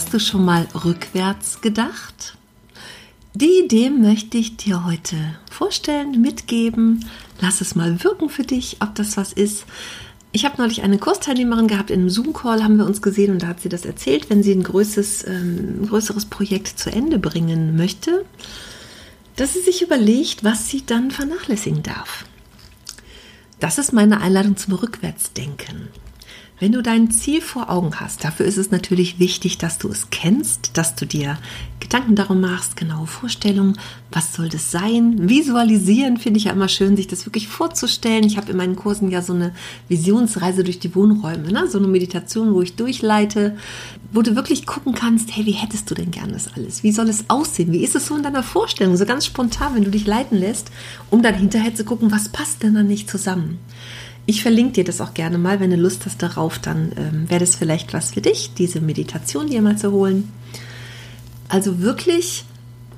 Hast du schon mal rückwärts gedacht? Die Idee möchte ich dir heute vorstellen, mitgeben. Lass es mal wirken für dich, ob das was ist. Ich habe neulich eine Kursteilnehmerin gehabt, in einem Zoom-Call haben wir uns gesehen und da hat sie das erzählt, wenn sie ein größeres, ähm, größeres Projekt zu Ende bringen möchte, dass sie sich überlegt, was sie dann vernachlässigen darf. Das ist meine Einladung zum Rückwärtsdenken. Wenn du dein Ziel vor Augen hast, dafür ist es natürlich wichtig, dass du es kennst, dass du dir Gedanken darum machst, genaue Vorstellungen, was soll das sein? Visualisieren finde ich ja immer schön, sich das wirklich vorzustellen. Ich habe in meinen Kursen ja so eine Visionsreise durch die Wohnräume, ne? so eine Meditation, wo ich durchleite, wo du wirklich gucken kannst, hey, wie hättest du denn gern das alles? Wie soll es aussehen? Wie ist es so in deiner Vorstellung? So ganz spontan, wenn du dich leiten lässt, um dann hinterher zu gucken, was passt denn dann nicht zusammen? Ich verlinke dir das auch gerne mal, wenn du Lust hast darauf, dann ähm, wäre das vielleicht was für dich, diese Meditation dir mal zu holen. Also wirklich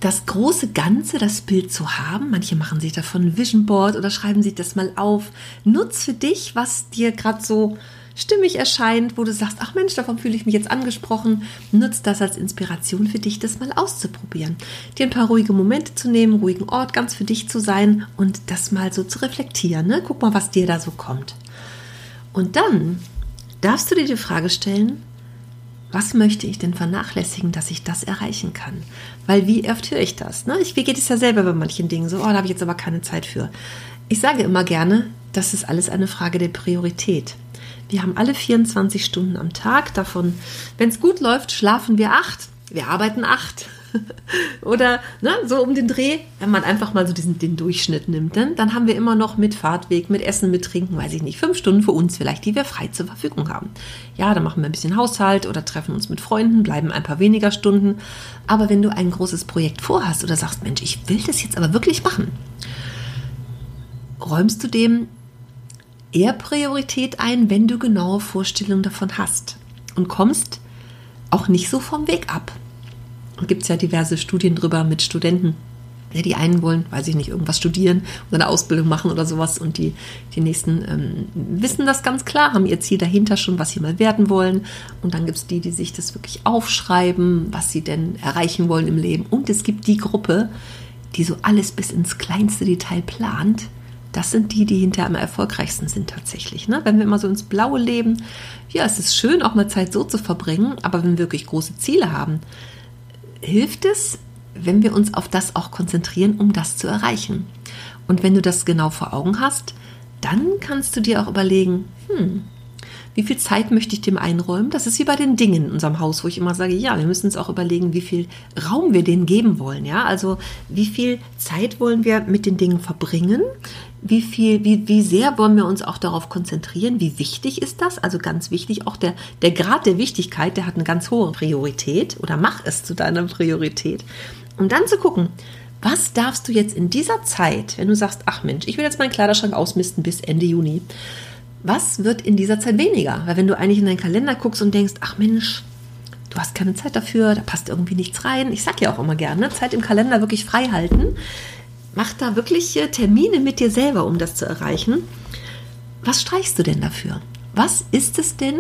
das große Ganze, das Bild zu haben. Manche machen sich davon ein Vision Board oder schreiben sich das mal auf. Nutz für dich, was dir gerade so stimmig erscheint, wo du sagst, ach Mensch, davon fühle ich mich jetzt angesprochen, nutzt das als Inspiration für dich, das mal auszuprobieren. Dir ein paar ruhige Momente zu nehmen, ruhigen Ort ganz für dich zu sein und das mal so zu reflektieren. Ne? Guck mal, was dir da so kommt. Und dann darfst du dir die Frage stellen, was möchte ich denn vernachlässigen, dass ich das erreichen kann? Weil wie oft höre ich das? Ne? Ich, wie geht es ja selber bei manchen Dingen so, oh, da habe ich jetzt aber keine Zeit für. Ich sage immer gerne, das ist alles eine Frage der Priorität. Wir haben alle 24 Stunden am Tag. Davon, wenn es gut läuft, schlafen wir acht. Wir arbeiten acht. Oder ne, so um den Dreh, wenn man einfach mal so diesen, den Durchschnitt nimmt, dann, dann haben wir immer noch mit Fahrtweg, mit Essen, mit Trinken, weiß ich nicht, fünf Stunden für uns vielleicht, die wir frei zur Verfügung haben. Ja, dann machen wir ein bisschen Haushalt oder treffen uns mit Freunden, bleiben ein paar weniger Stunden. Aber wenn du ein großes Projekt vorhast oder sagst, Mensch, ich will das jetzt aber wirklich machen, räumst du dem eher Priorität ein, wenn du genaue Vorstellungen davon hast und kommst auch nicht so vom Weg ab. Und gibt es ja diverse Studien drüber mit Studenten. Ja, die einen wollen, weiß ich nicht, irgendwas studieren oder eine Ausbildung machen oder sowas und die, die nächsten ähm, wissen das ganz klar, haben ihr Ziel dahinter schon, was sie mal werden wollen. Und dann gibt es die, die sich das wirklich aufschreiben, was sie denn erreichen wollen im Leben. Und es gibt die Gruppe, die so alles bis ins kleinste Detail plant das sind die, die hinterher am erfolgreichsten sind tatsächlich. Ne? Wenn wir immer so ins Blaue leben, ja, es ist schön, auch mal Zeit so zu verbringen, aber wenn wir wirklich große Ziele haben, hilft es, wenn wir uns auf das auch konzentrieren, um das zu erreichen. Und wenn du das genau vor Augen hast, dann kannst du dir auch überlegen, hm, wie viel Zeit möchte ich dem einräumen? Das ist wie bei den Dingen in unserem Haus, wo ich immer sage, ja, wir müssen uns auch überlegen, wie viel Raum wir denen geben wollen. Ja, also wie viel Zeit wollen wir mit den Dingen verbringen? Wie viel, wie, wie sehr wollen wir uns auch darauf konzentrieren? Wie wichtig ist das? Also ganz wichtig, auch der, der Grad der Wichtigkeit, der hat eine ganz hohe Priorität oder mach es zu deiner Priorität. Um dann zu gucken, was darfst du jetzt in dieser Zeit, wenn du sagst, ach Mensch, ich will jetzt meinen Kleiderschrank ausmisten bis Ende Juni, was wird in dieser Zeit weniger? Weil wenn du eigentlich in deinen Kalender guckst und denkst, ach Mensch, du hast keine Zeit dafür, da passt irgendwie nichts rein. Ich sage ja auch immer gerne, Zeit im Kalender wirklich frei halten. Mach da wirklich Termine mit dir selber, um das zu erreichen. Was streichst du denn dafür? Was ist es denn,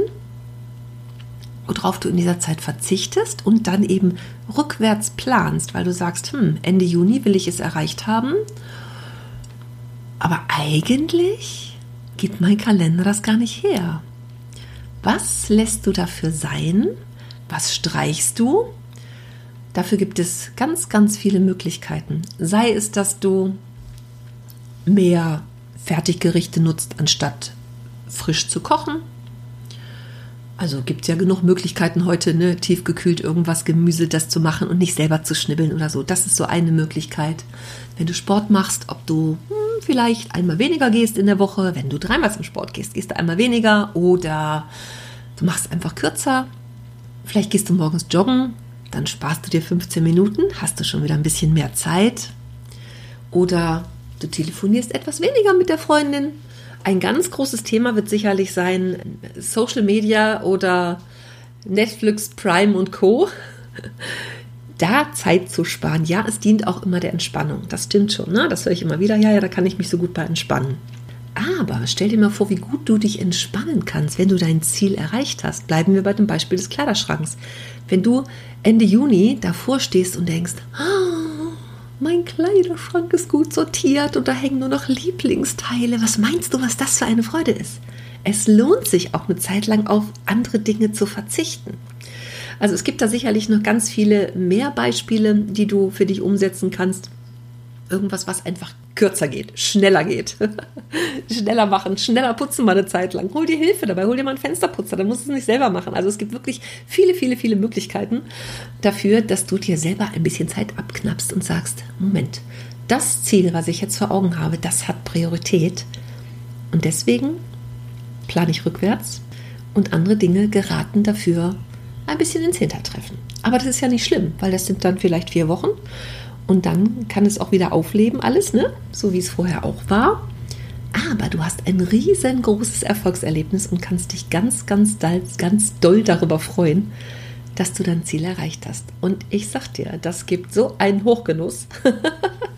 worauf du in dieser Zeit verzichtest und dann eben rückwärts planst, weil du sagst, hm, Ende Juni will ich es erreicht haben. Aber eigentlich gibt mein Kalender das gar nicht her. Was lässt du dafür sein? Was streichst du? Dafür gibt es ganz, ganz viele Möglichkeiten. Sei es, dass du mehr Fertiggerichte nutzt, anstatt frisch zu kochen. Also gibt es ja genug Möglichkeiten heute, ne, tiefgekühlt irgendwas Gemüse das zu machen und nicht selber zu schnibbeln oder so. Das ist so eine Möglichkeit. Wenn du Sport machst, ob du hm, vielleicht einmal weniger gehst in der Woche. Wenn du dreimal zum Sport gehst, gehst du einmal weniger oder du machst einfach kürzer. Vielleicht gehst du morgens joggen dann sparst du dir 15 Minuten, hast du schon wieder ein bisschen mehr Zeit. Oder du telefonierst etwas weniger mit der Freundin. Ein ganz großes Thema wird sicherlich sein Social Media oder Netflix, Prime und Co. Da Zeit zu sparen. Ja, es dient auch immer der Entspannung. Das stimmt schon. Ne? Das höre ich immer wieder. Ja, ja, da kann ich mich so gut bei entspannen. Aber stell dir mal vor, wie gut du dich entspannen kannst, wenn du dein Ziel erreicht hast. Bleiben wir bei dem Beispiel des Kleiderschranks. Wenn du Ende Juni davor stehst und denkst, oh, mein Kleiderschrank ist gut sortiert und da hängen nur noch Lieblingsteile. Was meinst du, was das für eine Freude ist? Es lohnt sich auch eine Zeit lang auf andere Dinge zu verzichten. Also es gibt da sicherlich noch ganz viele mehr Beispiele, die du für dich umsetzen kannst. Irgendwas, was einfach kürzer geht, schneller geht. schneller machen, schneller putzen mal eine Zeit lang. Hol dir Hilfe dabei, hol dir mal einen Fensterputzer, dann musst du es nicht selber machen. Also es gibt wirklich viele, viele, viele Möglichkeiten dafür, dass du dir selber ein bisschen Zeit abknappst und sagst, Moment, das Ziel, was ich jetzt vor Augen habe, das hat Priorität. Und deswegen plane ich rückwärts und andere Dinge geraten dafür ein bisschen ins Hintertreffen. Aber das ist ja nicht schlimm, weil das sind dann vielleicht vier Wochen und dann kann es auch wieder aufleben, alles, ne? So wie es vorher auch war. Aber du hast ein riesengroßes Erfolgserlebnis und kannst dich ganz, ganz, ganz doll darüber freuen, dass du dein Ziel erreicht hast. Und ich sag dir, das gibt so einen Hochgenuss.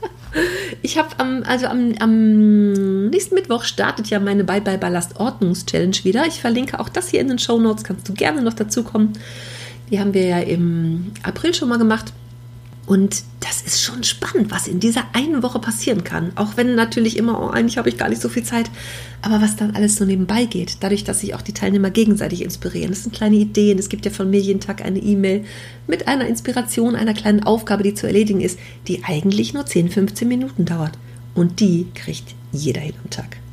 ich habe am, also am, am nächsten Mittwoch startet ja meine Bye Bye Ballast Ordnungs Challenge wieder. Ich verlinke auch das hier in den Show Notes, kannst du gerne noch dazu kommen. Die haben wir ja im April schon mal gemacht. Und das ist schon spannend, was in dieser einen Woche passieren kann. Auch wenn natürlich immer, oh, eigentlich habe ich gar nicht so viel Zeit. Aber was dann alles so nebenbei geht, dadurch, dass sich auch die Teilnehmer gegenseitig inspirieren. Das sind kleine Ideen. Es gibt ja von mir jeden Tag eine E-Mail mit einer Inspiration, einer kleinen Aufgabe, die zu erledigen ist, die eigentlich nur 10, 15 Minuten dauert. Und die kriegt jeder hin am Tag.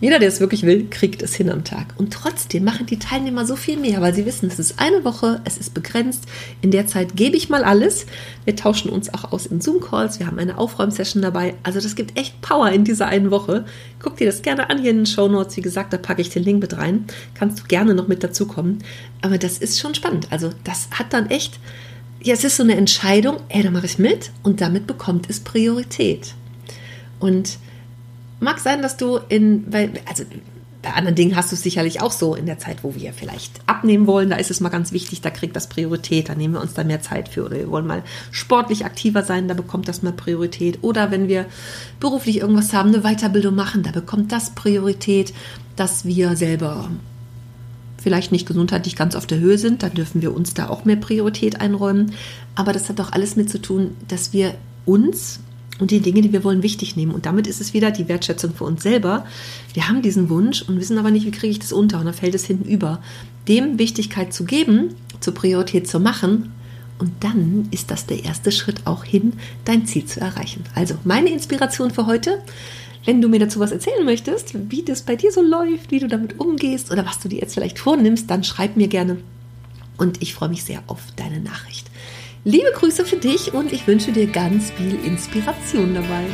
Jeder, der es wirklich will, kriegt es hin am Tag. Und trotzdem machen die Teilnehmer so viel mehr, weil sie wissen, es ist eine Woche, es ist begrenzt. In der Zeit gebe ich mal alles. Wir tauschen uns auch aus in Zoom-Calls. Wir haben eine Aufräumsession dabei. Also das gibt echt Power in dieser einen Woche. Guck dir das gerne an hier in den Show Notes. Wie gesagt, da packe ich den Link mit rein. Kannst du gerne noch mit dazukommen. Aber das ist schon spannend. Also das hat dann echt, ja, es ist so eine Entscheidung, ey, da mache ich mit und damit bekommt es Priorität. Und mag sein, dass du in, weil, also bei anderen Dingen hast du es sicherlich auch so in der Zeit, wo wir vielleicht abnehmen wollen. Da ist es mal ganz wichtig, da kriegt das Priorität, da nehmen wir uns da mehr Zeit für. Oder wir wollen mal sportlich aktiver sein, da bekommt das mal Priorität. Oder wenn wir beruflich irgendwas haben, eine Weiterbildung machen, da bekommt das Priorität, dass wir selber vielleicht nicht gesundheitlich ganz auf der Höhe sind, dann dürfen wir uns da auch mehr Priorität einräumen. Aber das hat doch alles mit zu tun, dass wir uns und die Dinge, die wir wollen, wichtig nehmen. Und damit ist es wieder die Wertschätzung für uns selber. Wir haben diesen Wunsch und wissen aber nicht, wie kriege ich das unter und dann fällt es hinten über. Dem Wichtigkeit zu geben, zur Priorität zu machen und dann ist das der erste Schritt auch hin, dein Ziel zu erreichen. Also meine Inspiration für heute. Wenn du mir dazu was erzählen möchtest, wie das bei dir so läuft, wie du damit umgehst oder was du dir jetzt vielleicht vornimmst, dann schreib mir gerne. Und ich freue mich sehr auf deine Nachricht. Liebe Grüße für dich und ich wünsche dir ganz viel Inspiration dabei.